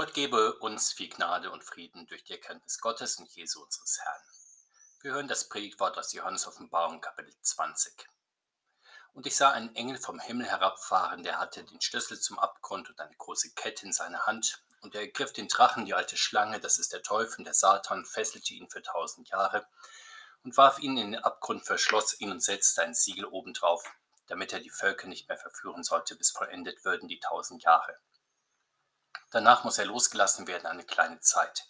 Gott gebe uns viel Gnade und Frieden durch die Erkenntnis Gottes und Jesu unseres Herrn. Wir hören das Predigtwort aus Johannes Offenbarung Kapitel 20. Und ich sah einen Engel vom Himmel herabfahren, der hatte den Schlüssel zum Abgrund und eine große Kette in seiner Hand. Und er ergriff den Drachen, die alte Schlange, das ist der Teufel der Satan, fesselte ihn für tausend Jahre und warf ihn in den Abgrund, verschloss ihn und setzte ein Siegel obendrauf, damit er die Völker nicht mehr verführen sollte, bis vollendet würden die tausend Jahre. Danach muss er losgelassen werden eine kleine Zeit.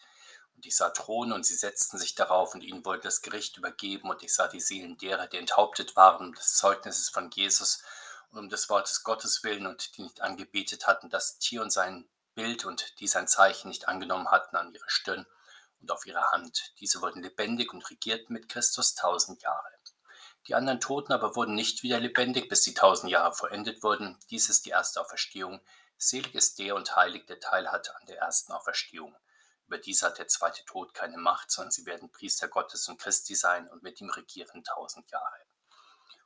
Und ich sah Throne und sie setzten sich darauf und ihnen wurde das Gericht übergeben und ich sah die Seelen derer, die enthauptet waren um des Zeugnisses von Jesus und um des Wortes Gottes willen und die nicht angebetet hatten, das Tier und sein Bild und die sein Zeichen nicht angenommen hatten an ihre Stirn und auf ihre Hand. Diese wurden lebendig und regierten mit Christus tausend Jahre. Die anderen Toten aber wurden nicht wieder lebendig, bis die tausend Jahre vollendet wurden. Dies ist die erste Auferstehung. Selig ist der und heilig, der Teil hat an der ersten Auferstehung. Über dies hat der zweite Tod keine Macht, sondern sie werden Priester Gottes und Christi sein und mit ihm regieren tausend Jahre.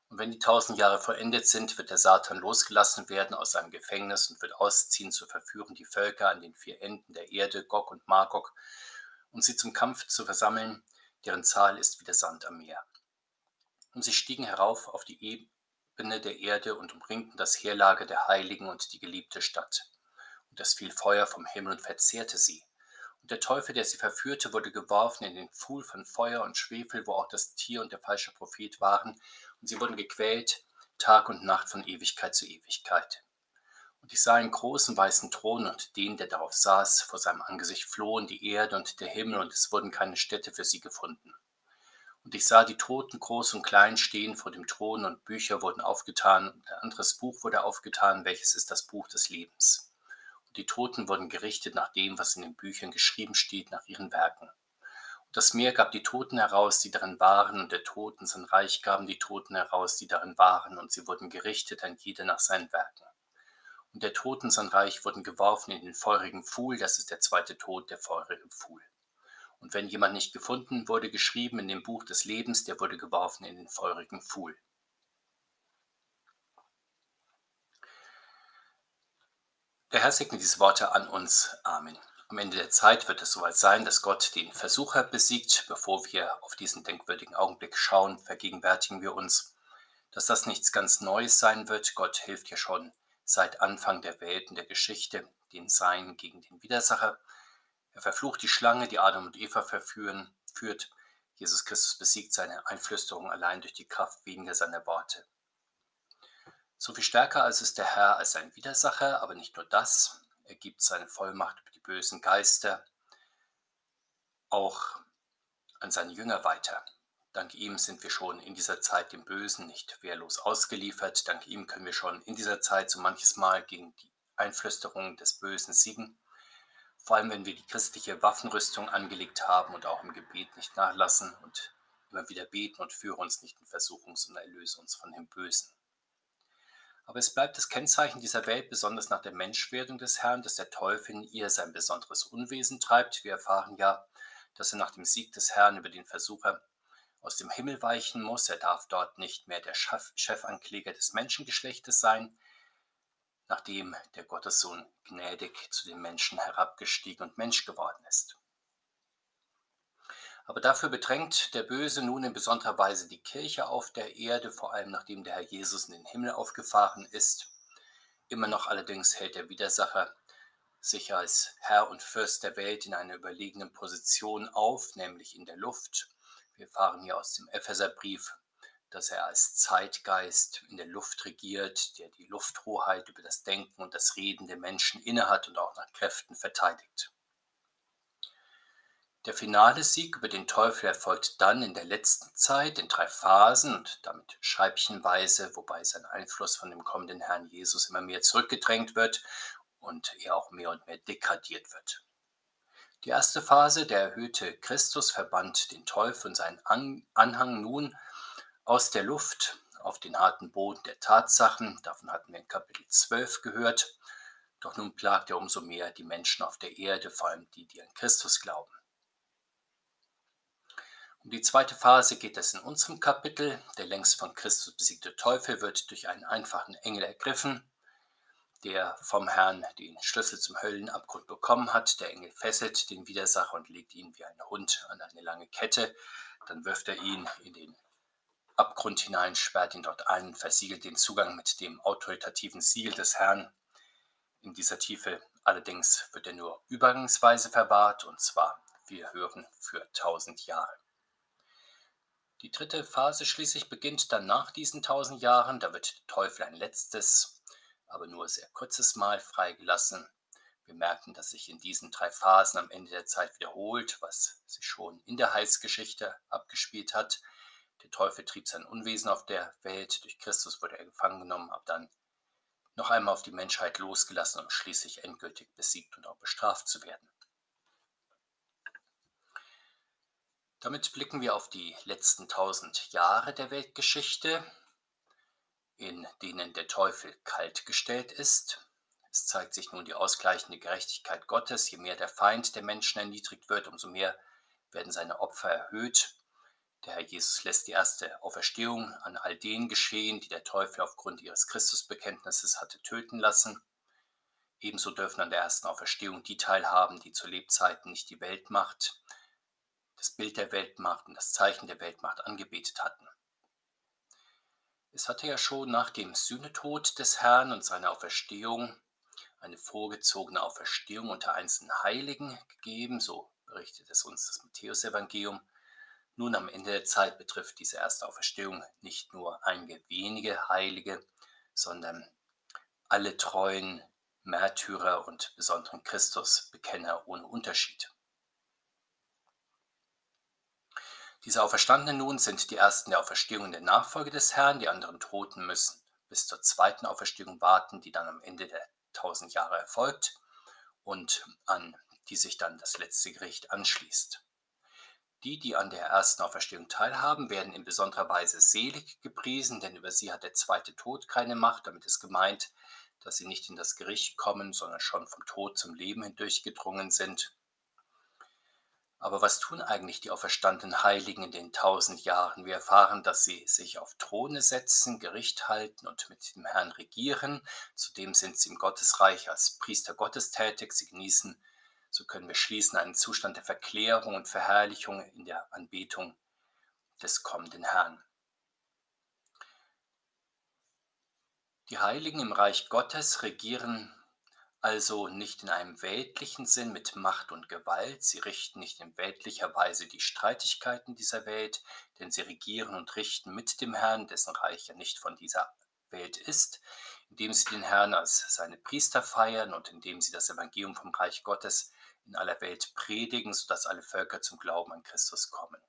Und wenn die tausend Jahre vollendet sind, wird der Satan losgelassen werden aus seinem Gefängnis und wird ausziehen zu verführen die Völker an den vier Enden der Erde, Gog und Magog, und sie zum Kampf zu versammeln, deren Zahl ist wie der Sand am Meer. Und sie stiegen herauf auf die Ebene der Erde und umringten das Heerlager der Heiligen und die geliebte Stadt. Und es fiel Feuer vom Himmel und verzehrte sie. Und der Teufel, der sie verführte, wurde geworfen in den Pfuhl von Feuer und Schwefel, wo auch das Tier und der falsche Prophet waren, und sie wurden gequält, Tag und Nacht von Ewigkeit zu Ewigkeit. Und ich sah einen großen weißen Thron und den, der darauf saß, vor seinem Angesicht flohen die Erde und der Himmel, und es wurden keine Städte für sie gefunden. Und ich sah die Toten groß und klein stehen vor dem Thron und Bücher wurden aufgetan und ein anderes Buch wurde aufgetan, welches ist das Buch des Lebens. Und die Toten wurden gerichtet nach dem, was in den Büchern geschrieben steht, nach ihren Werken. Und das Meer gab die Toten heraus, die darin waren, und der Toten sein Reich gaben die Toten heraus, die darin waren, und sie wurden gerichtet, ein jeder nach seinen Werken. Und der Toten sein Reich wurden geworfen in den feurigen Pfuhl, das ist der zweite Tod, der feurige Pfuhl. Und wenn jemand nicht gefunden wurde, geschrieben in dem Buch des Lebens, der wurde geworfen in den feurigen Pfuhl. Der Herr segne diese Worte an uns. Amen. Am Ende der Zeit wird es soweit sein, dass Gott den Versucher besiegt. Bevor wir auf diesen denkwürdigen Augenblick schauen, vergegenwärtigen wir uns, dass das nichts ganz Neues sein wird. Gott hilft ja schon seit Anfang der Welt und der Geschichte den Sein gegen den Widersacher. Er verflucht die Schlange, die Adam und Eva verführen, führt. Jesus Christus besiegt seine Einflüsterung allein durch die Kraft weniger seiner Worte. So viel stärker als ist der Herr als sein Widersacher, aber nicht nur das. Er gibt seine Vollmacht über die bösen Geister auch an seine Jünger weiter. Dank ihm sind wir schon in dieser Zeit dem Bösen nicht wehrlos ausgeliefert. Dank ihm können wir schon in dieser Zeit so manches Mal gegen die Einflüsterungen des Bösen siegen vor allem wenn wir die christliche Waffenrüstung angelegt haben und auch im Gebet nicht nachlassen und immer wieder beten und führe uns nicht in Versuchung, sondern erlöse uns von dem Bösen. Aber es bleibt das Kennzeichen dieser Welt, besonders nach der Menschwerdung des Herrn, dass der Teufel in ihr sein besonderes Unwesen treibt. Wir erfahren ja, dass er nach dem Sieg des Herrn über den Versucher aus dem Himmel weichen muss. Er darf dort nicht mehr der Chefankläger des Menschengeschlechtes sein, nachdem der Gottessohn gnädig zu den Menschen herabgestiegen und Mensch geworden ist. Aber dafür bedrängt der Böse nun in besonderer Weise die Kirche auf der Erde, vor allem nachdem der Herr Jesus in den Himmel aufgefahren ist. Immer noch allerdings hält der Widersacher sich als Herr und Fürst der Welt in einer überlegenen Position auf, nämlich in der Luft. Wir fahren hier aus dem Epheserbrief dass er als Zeitgeist in der Luft regiert, der die Lufthoheit über das Denken und das Reden der Menschen innehat und auch nach Kräften verteidigt. Der finale Sieg über den Teufel erfolgt dann in der letzten Zeit in drei Phasen und damit scheibchenweise, wobei sein Einfluss von dem kommenden Herrn Jesus immer mehr zurückgedrängt wird und er auch mehr und mehr degradiert wird. Die erste Phase, der erhöhte Christus, verbannt den Teufel und seinen Anhang nun aus der Luft auf den harten Boden der Tatsachen. Davon hatten wir in Kapitel 12 gehört. Doch nun plagt er umso mehr die Menschen auf der Erde, vor allem die, die an Christus glauben. Um die zweite Phase geht es in unserem Kapitel. Der längst von Christus besiegte Teufel wird durch einen einfachen Engel ergriffen. der vom Herrn den Schlüssel zum Höllenabgrund bekommen hat. Der Engel fesselt den Widersacher und legt ihn wie ein Hund an eine lange Kette. Dann wirft er ihn in den Abgrund hinein, sperrt ihn dort ein, versiegelt den Zugang mit dem autoritativen Siegel des Herrn. In dieser Tiefe allerdings wird er nur übergangsweise verwahrt, und zwar, wir hören, für tausend Jahre. Die dritte Phase schließlich beginnt dann nach diesen tausend Jahren. Da wird der Teufel ein letztes, aber nur sehr kurzes Mal freigelassen. Wir merken, dass sich in diesen drei Phasen am Ende der Zeit wiederholt, was sich schon in der Heilsgeschichte abgespielt hat. Der Teufel trieb sein Unwesen auf der Welt, durch Christus wurde er gefangen genommen, ab dann noch einmal auf die Menschheit losgelassen, um schließlich endgültig besiegt und auch bestraft zu werden. Damit blicken wir auf die letzten tausend Jahre der Weltgeschichte, in denen der Teufel kaltgestellt ist. Es zeigt sich nun die ausgleichende Gerechtigkeit Gottes. Je mehr der Feind der Menschen erniedrigt wird, umso mehr werden seine Opfer erhöht. Der Herr Jesus lässt die erste Auferstehung an all denen geschehen, die der Teufel aufgrund ihres Christusbekenntnisses hatte töten lassen. Ebenso dürfen an der ersten Auferstehung die teilhaben, die zu Lebzeiten nicht die Weltmacht, das Bild der Weltmacht und das Zeichen der Weltmacht angebetet hatten. Es hatte ja schon nach dem Sühnetod des Herrn und seiner Auferstehung eine vorgezogene Auferstehung unter einzelnen Heiligen gegeben, so berichtet es uns das Matthäusevangelium. Nun am Ende der Zeit betrifft diese erste Auferstehung nicht nur einige wenige Heilige, sondern alle treuen Märtyrer und besonderen Christusbekenner ohne Unterschied. Diese Auferstandenen nun sind die ersten der Auferstehung der Nachfolge des Herrn, die anderen Toten müssen bis zur zweiten Auferstehung warten, die dann am Ende der tausend Jahre erfolgt und an die sich dann das letzte Gericht anschließt. Die, die an der ersten Auferstehung teilhaben, werden in besonderer Weise selig gepriesen, denn über sie hat der zweite Tod keine Macht. Damit ist gemeint, dass sie nicht in das Gericht kommen, sondern schon vom Tod zum Leben hindurchgedrungen sind aber was tun eigentlich die auferstandenen Heiligen in den tausend Jahren? Wir erfahren, dass sie sich auf Throne setzen, Gericht halten und mit dem Herrn regieren. Zudem sind sie im Gottesreich als Priester Gottes tätig. Sie genießen, so können wir schließen, einen Zustand der Verklärung und Verherrlichung in der Anbetung des kommenden Herrn. Die Heiligen im Reich Gottes regieren also nicht in einem weltlichen Sinn mit Macht und Gewalt, sie richten nicht in weltlicher Weise die Streitigkeiten dieser Welt, denn sie regieren und richten mit dem Herrn, dessen Reich ja nicht von dieser Welt ist, indem sie den Herrn als seine Priester feiern und indem sie das Evangelium vom Reich Gottes in aller Welt predigen, sodass alle Völker zum Glauben an Christus kommen.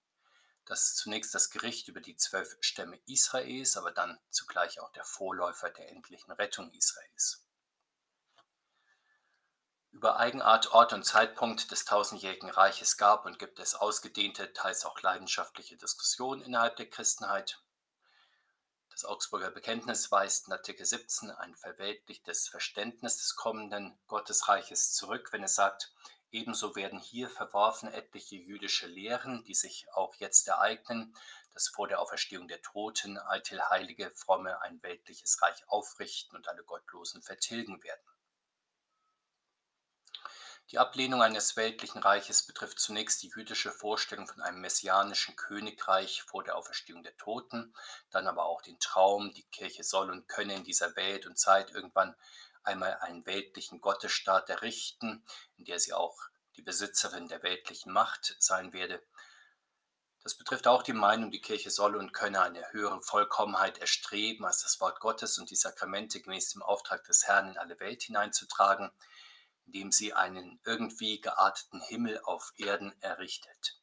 Das ist zunächst das Gericht über die zwölf Stämme Israels, aber dann zugleich auch der Vorläufer der endlichen Rettung Israels. Über Eigenart, Ort und Zeitpunkt des tausendjährigen Reiches gab und gibt es ausgedehnte, teils auch leidenschaftliche Diskussionen innerhalb der Christenheit. Das Augsburger Bekenntnis weist in Artikel 17 ein verweltlichtes Verständnis des kommenden Gottesreiches zurück, wenn es sagt, ebenso werden hier verworfen etliche jüdische Lehren, die sich auch jetzt ereignen, dass vor der Auferstehung der Toten eitel heilige Fromme ein weltliches Reich aufrichten und alle Gottlosen vertilgen werden. Die Ablehnung eines weltlichen Reiches betrifft zunächst die jüdische Vorstellung von einem messianischen Königreich vor der Auferstehung der Toten, dann aber auch den Traum, die Kirche soll und könne in dieser Welt und Zeit irgendwann einmal einen weltlichen Gottesstaat errichten, in der sie auch die Besitzerin der weltlichen Macht sein werde. Das betrifft auch die Meinung, die Kirche solle und könne eine höhere Vollkommenheit erstreben, als das Wort Gottes und die Sakramente gemäß dem Auftrag des Herrn in alle Welt hineinzutragen indem sie einen irgendwie gearteten Himmel auf Erden errichtet.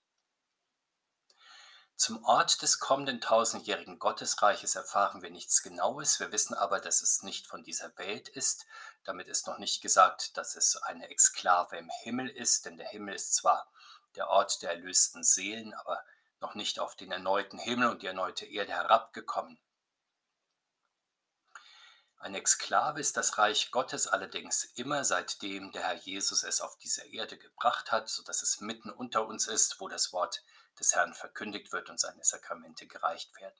Zum Ort des kommenden tausendjährigen Gottesreiches erfahren wir nichts Genaues, wir wissen aber, dass es nicht von dieser Welt ist. Damit ist noch nicht gesagt, dass es eine Exklave im Himmel ist, denn der Himmel ist zwar der Ort der erlösten Seelen, aber noch nicht auf den erneuten Himmel und die erneute Erde herabgekommen. Ein Exklave ist das Reich Gottes allerdings immer seitdem der Herr Jesus es auf diese Erde gebracht hat, sodass es mitten unter uns ist, wo das Wort des Herrn verkündigt wird und seine Sakramente gereicht werden.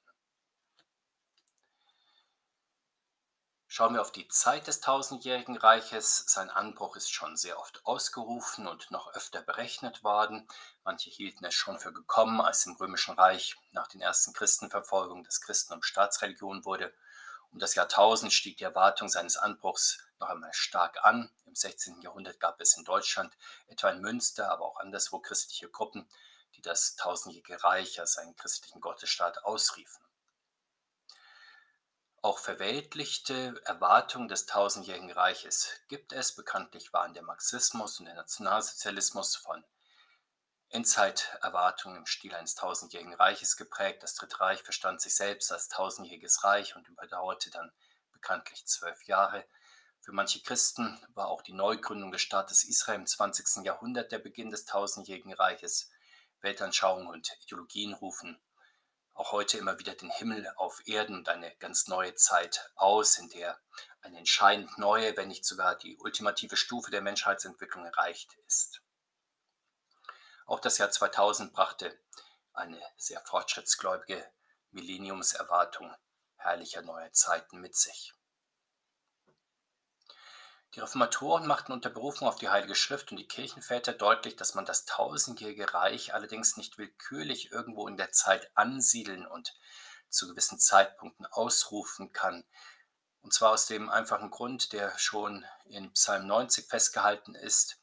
Schauen wir auf die Zeit des tausendjährigen Reiches. Sein Anbruch ist schon sehr oft ausgerufen und noch öfter berechnet worden. Manche hielten es schon für gekommen, als im Römischen Reich nach den ersten Christenverfolgungen das Christentum Staatsreligion wurde. Um das Jahrtausend stieg die Erwartung seines Anbruchs noch einmal stark an. Im 16. Jahrhundert gab es in Deutschland, etwa in Münster, aber auch anderswo christliche Gruppen, die das tausendjährige Reich als einen christlichen Gottesstaat ausriefen. Auch verweltlichte Erwartungen des tausendjährigen Reiches gibt es. Bekanntlich waren der Marxismus und der Nationalsozialismus von Endzeiterwartungen im Stil eines tausendjährigen Reiches geprägt. Das Dritte Reich verstand sich selbst als tausendjähriges Reich und überdauerte dann bekanntlich zwölf Jahre. Für manche Christen war auch die Neugründung des Staates Israel im 20. Jahrhundert der Beginn des tausendjährigen Reiches. Weltanschauungen und Ideologien rufen auch heute immer wieder den Himmel auf Erden und eine ganz neue Zeit aus, in der eine entscheidend neue, wenn nicht sogar die ultimative Stufe der Menschheitsentwicklung erreicht ist. Auch das Jahr 2000 brachte eine sehr fortschrittsgläubige Millenniumserwartung herrlicher neuer Zeiten mit sich. Die Reformatoren machten unter Berufung auf die Heilige Schrift und die Kirchenväter deutlich, dass man das tausendjährige Reich allerdings nicht willkürlich irgendwo in der Zeit ansiedeln und zu gewissen Zeitpunkten ausrufen kann. Und zwar aus dem einfachen Grund, der schon in Psalm 90 festgehalten ist.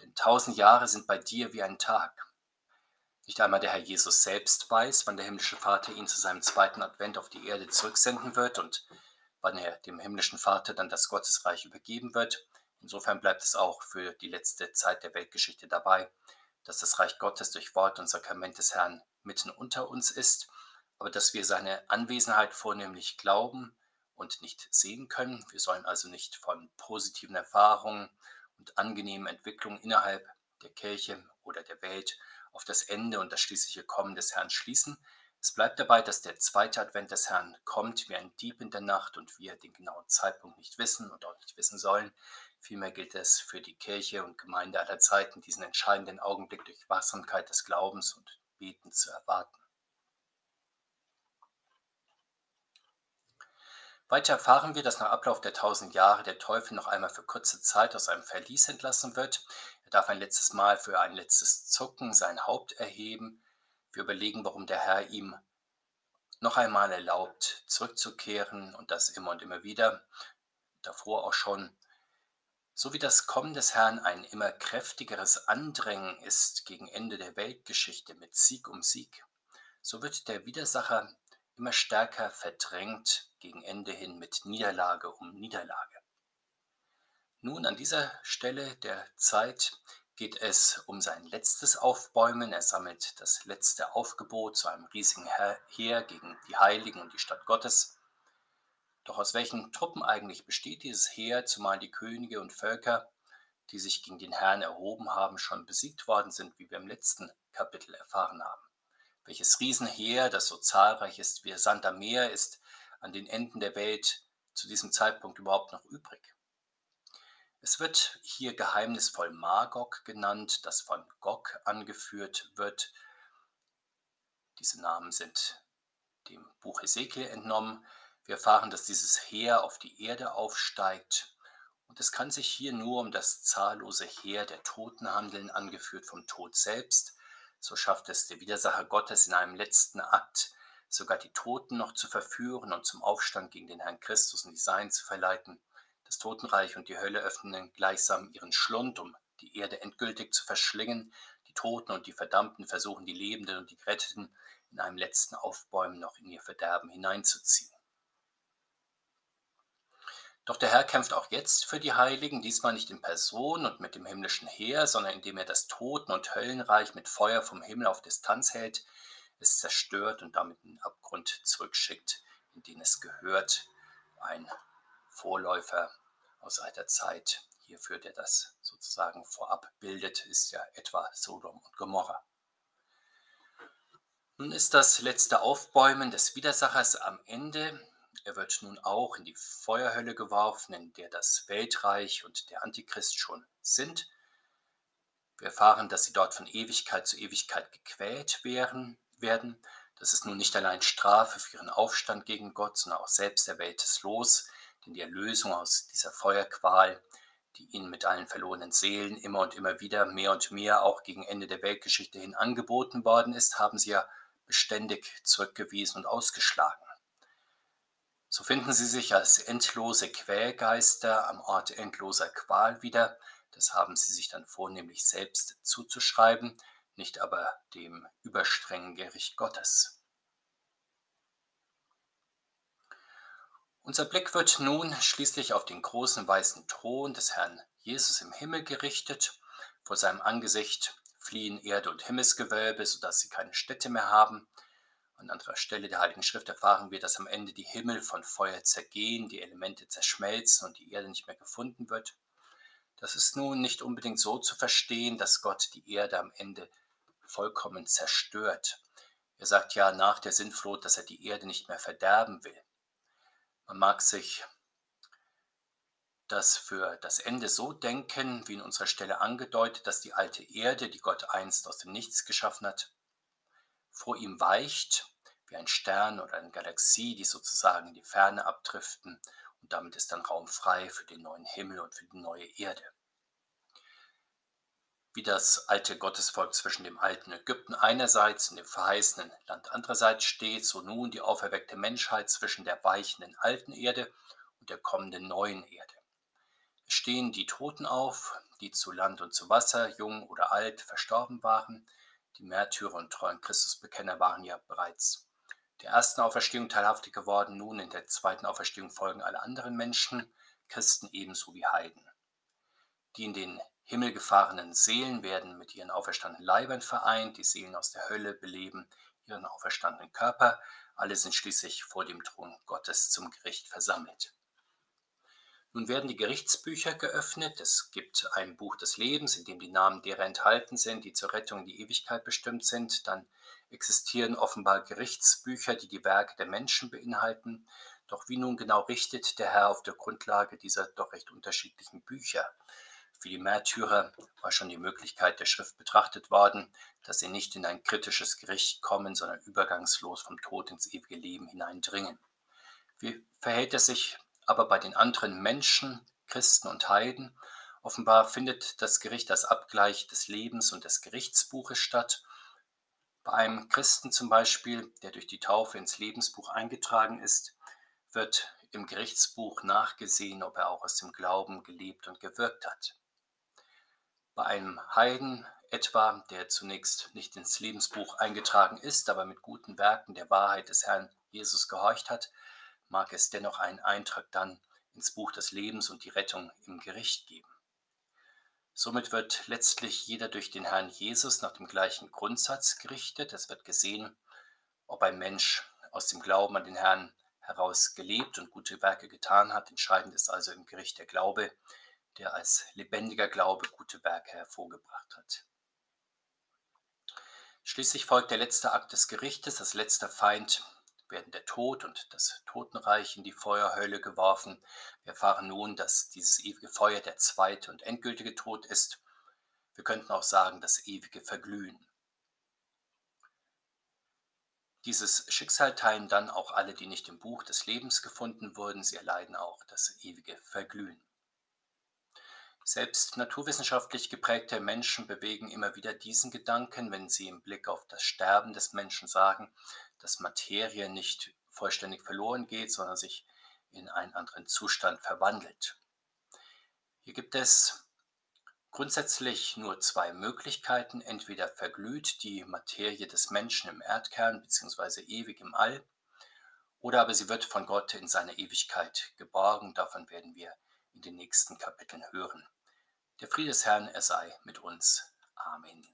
Denn tausend Jahre sind bei dir wie ein Tag. Nicht einmal der Herr Jesus selbst weiß, wann der himmlische Vater ihn zu seinem zweiten Advent auf die Erde zurücksenden wird und wann er dem himmlischen Vater dann das Gottesreich übergeben wird. Insofern bleibt es auch für die letzte Zeit der Weltgeschichte dabei, dass das Reich Gottes durch Wort und Sakrament des Herrn mitten unter uns ist, aber dass wir seine Anwesenheit vornehmlich glauben und nicht sehen können. Wir sollen also nicht von positiven Erfahrungen und angenehmen Entwicklungen innerhalb der Kirche oder der Welt auf das Ende und das schließliche Kommen des Herrn schließen, es bleibt dabei, dass der zweite Advent des Herrn kommt wie ein Dieb in der Nacht und wir den genauen Zeitpunkt nicht wissen und auch nicht wissen sollen. Vielmehr gilt es für die Kirche und Gemeinde aller Zeiten, diesen entscheidenden Augenblick durch Wachsamkeit des Glaubens und Beten zu erwarten. Weiter erfahren wir, dass nach Ablauf der tausend Jahre der Teufel noch einmal für kurze Zeit aus einem Verlies entlassen wird. Er darf ein letztes Mal für ein letztes Zucken sein Haupt erheben wir überlegen, warum der Herr ihm noch einmal erlaubt, zurückzukehren und das immer und immer wieder, davor auch schon. So wie das Kommen des Herrn ein immer kräftigeres Andrängen ist gegen Ende der Weltgeschichte mit Sieg um Sieg, so wird der Widersacher immer stärker verdrängt gegen Ende hin mit Niederlage um Niederlage. Nun an dieser Stelle der Zeit geht es um sein letztes Aufbäumen. Er sammelt das letzte Aufgebot zu einem riesigen Heer gegen die Heiligen und die Stadt Gottes. Doch aus welchen Truppen eigentlich besteht dieses Heer, zumal die Könige und Völker, die sich gegen den Herrn erhoben haben, schon besiegt worden sind, wie wir im letzten Kapitel erfahren haben? Welches Riesenheer, das so zahlreich ist wie Sand am Meer, ist an den Enden der Welt zu diesem Zeitpunkt überhaupt noch übrig? Es wird hier geheimnisvoll Magog genannt, das von Gog angeführt wird. Diese Namen sind dem Buch Ezekiel entnommen. Wir erfahren, dass dieses Heer auf die Erde aufsteigt. Und es kann sich hier nur um das zahllose Heer der Toten handeln, angeführt vom Tod selbst. So schafft es der Widersacher Gottes in einem letzten Akt, sogar die Toten noch zu verführen und zum Aufstand gegen den Herrn Christus und die Sein zu verleiten. Das Totenreich und die Hölle öffnen gleichsam ihren Schlund, um die Erde endgültig zu verschlingen. Die Toten und die Verdammten versuchen die Lebenden und die Geretteten in einem letzten Aufbäumen noch in ihr Verderben hineinzuziehen. Doch der Herr kämpft auch jetzt für die Heiligen, diesmal nicht in Person und mit dem himmlischen Heer, sondern indem er das Toten- und Höllenreich mit Feuer vom Himmel auf Distanz hält, es zerstört und damit in den Abgrund zurückschickt, in den es gehört, ein Vorläufer aus alter Zeit hierfür, der das sozusagen vorab bildet, ist ja etwa Sodom und Gomorra. Nun ist das letzte Aufbäumen des Widersachers am Ende. Er wird nun auch in die Feuerhölle geworfen, in der das Weltreich und der Antichrist schon sind. Wir erfahren, dass sie dort von Ewigkeit zu Ewigkeit gequält werden. Das ist nun nicht allein Strafe für ihren Aufstand gegen Gott, sondern auch selbst erwähltes Los, denn die Erlösung aus dieser Feuerqual, die ihnen mit allen verlorenen Seelen immer und immer wieder mehr und mehr auch gegen Ende der Weltgeschichte hin angeboten worden ist, haben sie ja beständig zurückgewiesen und ausgeschlagen. So finden sie sich als endlose Quälgeister am Ort endloser Qual wieder. Das haben sie sich dann vornehmlich selbst zuzuschreiben, nicht aber dem überstrengen Gericht Gottes. Unser Blick wird nun schließlich auf den großen weißen Thron des Herrn Jesus im Himmel gerichtet. Vor seinem Angesicht fliehen Erde und Himmelsgewölbe, sodass sie keine Städte mehr haben. An anderer Stelle der Heiligen Schrift erfahren wir, dass am Ende die Himmel von Feuer zergehen, die Elemente zerschmelzen und die Erde nicht mehr gefunden wird. Das ist nun nicht unbedingt so zu verstehen, dass Gott die Erde am Ende vollkommen zerstört. Er sagt ja nach der Sintflut, dass er die Erde nicht mehr verderben will. Man mag sich das für das Ende so denken, wie in unserer Stelle angedeutet, dass die alte Erde, die Gott einst aus dem Nichts geschaffen hat, vor ihm weicht, wie ein Stern oder eine Galaxie, die sozusagen in die Ferne abdriften und damit ist dann Raum frei für den neuen Himmel und für die neue Erde. Wie das alte Gottesvolk zwischen dem alten Ägypten einerseits und dem verheißenen Land andererseits steht, so nun die auferweckte Menschheit zwischen der weichenden alten Erde und der kommenden neuen Erde. Es stehen die Toten auf, die zu Land und zu Wasser, jung oder alt, verstorben waren. Die Märtyrer und treuen Christusbekenner waren ja bereits der ersten Auferstehung teilhaftig geworden. Nun in der zweiten Auferstehung folgen alle anderen Menschen, Christen ebenso wie Heiden. Die in den Himmel gefahrenen Seelen werden mit ihren auferstandenen Leibern vereint, die Seelen aus der Hölle beleben ihren auferstandenen Körper, alle sind schließlich vor dem Thron Gottes zum Gericht versammelt. Nun werden die Gerichtsbücher geöffnet. Es gibt ein Buch des Lebens, in dem die Namen derer enthalten sind, die zur Rettung in die Ewigkeit bestimmt sind. Dann existieren offenbar Gerichtsbücher, die die Werke der Menschen beinhalten. Doch wie nun genau richtet der Herr auf der Grundlage dieser doch recht unterschiedlichen Bücher? Für die Märtyrer war schon die Möglichkeit der Schrift betrachtet worden, dass sie nicht in ein kritisches Gericht kommen, sondern übergangslos vom Tod ins ewige Leben hineindringen. Wie verhält es sich aber bei den anderen Menschen, Christen und Heiden? Offenbar findet das Gericht als Abgleich des Lebens und des Gerichtsbuches statt. Bei einem Christen zum Beispiel, der durch die Taufe ins Lebensbuch eingetragen ist, wird im Gerichtsbuch nachgesehen, ob er auch aus dem Glauben gelebt und gewirkt hat. Bei einem Heiden etwa, der zunächst nicht ins Lebensbuch eingetragen ist, aber mit guten Werken der Wahrheit des Herrn Jesus gehorcht hat, mag es dennoch einen Eintrag dann ins Buch des Lebens und die Rettung im Gericht geben. Somit wird letztlich jeder durch den Herrn Jesus nach dem gleichen Grundsatz gerichtet. Es wird gesehen, ob ein Mensch aus dem Glauben an den Herrn heraus gelebt und gute Werke getan hat. Entscheidend ist also im Gericht der Glaube, der als lebendiger Glaube gute Werke hervorgebracht hat. Schließlich folgt der letzte Akt des Gerichtes. Als letzter Feind werden der Tod und das Totenreich in die Feuerhölle geworfen. Wir erfahren nun, dass dieses ewige Feuer der zweite und endgültige Tod ist. Wir könnten auch sagen, das ewige Verglühen. Dieses Schicksal teilen dann auch alle, die nicht im Buch des Lebens gefunden wurden. Sie erleiden auch das ewige Verglühen. Selbst naturwissenschaftlich geprägte Menschen bewegen immer wieder diesen Gedanken, wenn sie im Blick auf das Sterben des Menschen sagen, dass Materie nicht vollständig verloren geht, sondern sich in einen anderen Zustand verwandelt. Hier gibt es grundsätzlich nur zwei Möglichkeiten. Entweder verglüht die Materie des Menschen im Erdkern bzw. ewig im All, oder aber sie wird von Gott in seine Ewigkeit geborgen. Davon werden wir in den nächsten Kapiteln hören. Der Friede des Herrn, er sei mit uns. Amen.